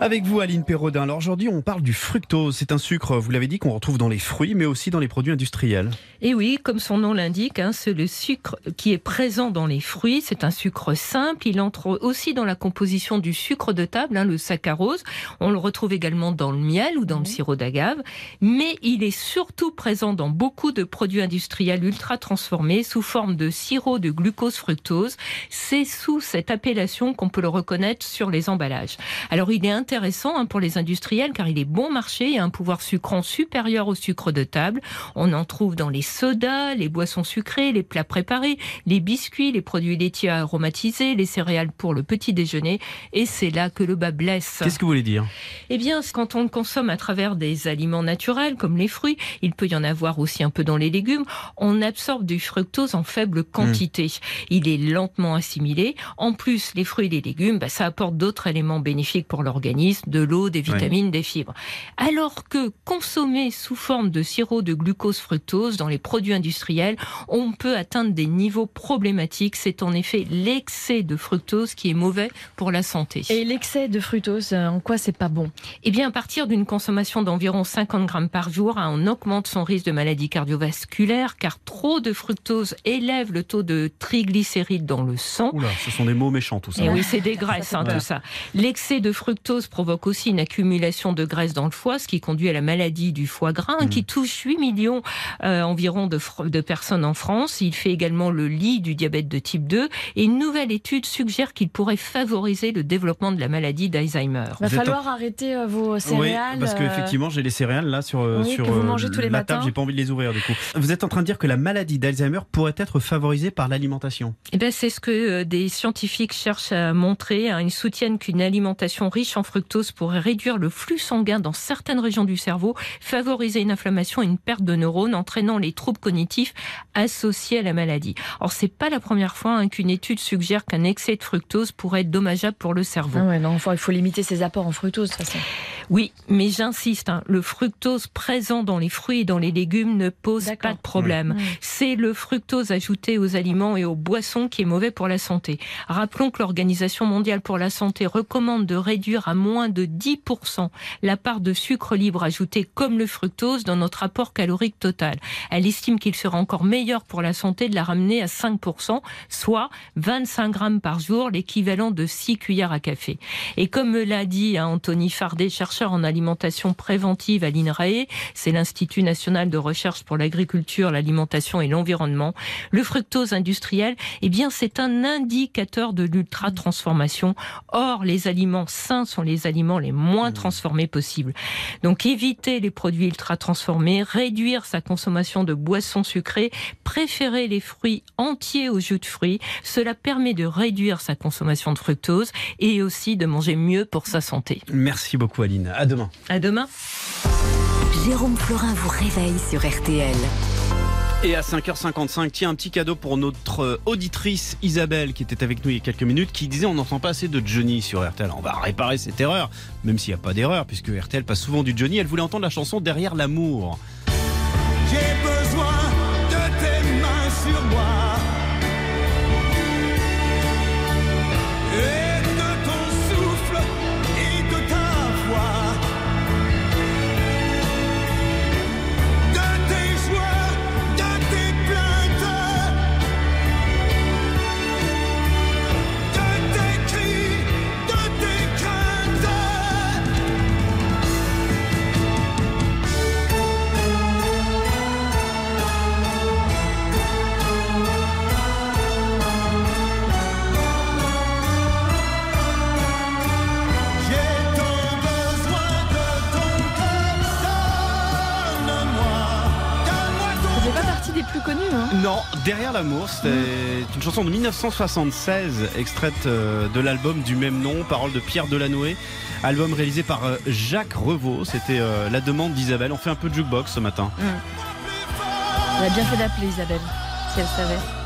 Avec vous, Aline Perraudin. Alors aujourd'hui, on parle du fructose. C'est un sucre, vous l'avez dit, qu'on retrouve dans les fruits, mais aussi dans les produits industriels. Et oui, comme son nom l'indique, hein, c'est le sucre qui est présent dans les fruits. C'est un sucre simple. Il entre aussi dans la composition du sucre de table, hein, le saccharose. On le retrouve également dans le miel ou dans le sirop d'agave. Mais il est surtout présent dans beaucoup de produits industriels ultra transformés sous forme de sirop de glucose fructose. C'est sous cette appellation qu'on peut le reconnaître sur les emballages. Alors il est intéressant hein, pour les industriels car il est bon marché et a un pouvoir sucrant supérieur au sucre de table. On en trouve dans les sodas, les boissons sucrées, les plats préparés, les biscuits, les produits laitiers aromatisés, les céréales pour le petit déjeuner. Et c'est là que le bas blesse. Qu'est-ce que vous voulez dire? Eh bien, quand on le consomme à travers des aliments naturels comme les fruits, il peut y en avoir aussi un peu dans les légumes, on absorbe du fructose en faible quantité. Il est lentement assimilé. En plus, les fruits et les légumes, bah, ça apporte d'autres éléments bénéfiques pour l'organisme de l'eau, des vitamines, des fibres. Alors que consommer sous forme de sirop de glucose fructose dans les produits industriels, on peut atteindre des niveaux problématiques. C'est en effet l'excès de fructose qui est mauvais pour la santé. Et l'excès de fructose, euh, en quoi c'est pas bon? Eh bien, à partir d'une consommation d'environ 50 grammes par jour, hein, on augmente son risque de maladie cardiovasculaire car trop de fructose élève le taux de triglycérides dans le sang. Oula, ce sont des mots méchants tout ça. Et oui, c'est des graisses, hein, tout ça. L'excès de fructose provoque aussi une accumulation de graisse dans le foie, ce qui conduit à la maladie du foie gras, hein, qui touche 8 millions euh, environ de, de, personnes en France. Il fait également le lit du diabète de type 2. Et une nouvelle étude suggère qu'il pourrait favoriser le développement de la maladie d'Alzheimer. Il va falloir arrêter euh, vos céréales. Oui, parce qu'effectivement, j'ai les céréales là sur, oui, sur que vous mangez tous les la matins. table. J'ai pas envie de les ouvrir du coup. Vous êtes en train de dire que la maladie d'Alzheimer pourrait être favorisée par l'alimentation Eh ben, c'est ce que euh, des scientifiques cherchent à montrer. Hein. Ils soutiennent qu'une alimentation riche en fructose pourrait réduire le flux sanguin dans certaines régions du cerveau, favoriser une inflammation et une perte de neurones, entraînant les troubles cognitifs associés à la maladie. Or, c'est pas la première fois hein, qu'une étude suggère qu'un excès de fructose pourrait être dommageable pour le cerveau. Ah non, enfin, il faut limiter ses apports en fructose de toute. Oui, mais j'insiste, hein, le fructose présent dans les fruits et dans les légumes ne pose pas de problème. Mmh. C'est le fructose ajouté aux aliments et aux boissons qui est mauvais pour la santé. Rappelons que l'Organisation mondiale pour la santé recommande de réduire à moins de 10% la part de sucre libre ajouté comme le fructose dans notre apport calorique total. Elle estime qu'il sera encore meilleur pour la santé de la ramener à 5%, soit 25 grammes par jour, l'équivalent de 6 cuillères à café. Et comme me l'a dit hein, Anthony Fardet, chercheur en alimentation préventive à l'INRAE, c'est l'Institut national de recherche pour l'agriculture, l'alimentation et l'environnement, le fructose industriel, eh bien, c'est un indicateur de l'ultra-transformation. Or, les aliments sains sont les aliments les moins transformés possibles. Donc, éviter les produits ultra-transformés, réduire sa consommation de boissons sucrées, préférer les fruits entiers au jus de fruits, cela permet de réduire sa consommation de fructose et aussi de manger mieux pour sa santé. Merci beaucoup Aline. À demain. À demain. Jérôme Florin vous réveille sur RTL. Et à 5h55, tiens, un petit cadeau pour notre auditrice Isabelle qui était avec nous il y a quelques minutes, qui disait on n'entend pas assez de Johnny sur RTL. On va réparer cette erreur, même s'il n'y a pas d'erreur, puisque RTL passe souvent du Johnny. Elle voulait entendre la chanson Derrière l'amour. J'ai Non, Derrière l'amour, c'est une chanson de 1976, extraite euh, de l'album du même nom, paroles de Pierre Delanoë, album réalisé par euh, Jacques Revaux. C'était euh, la demande d'Isabelle. On fait un peu de jukebox ce matin. Elle a bien fait d'appeler Isabelle, si elle savait.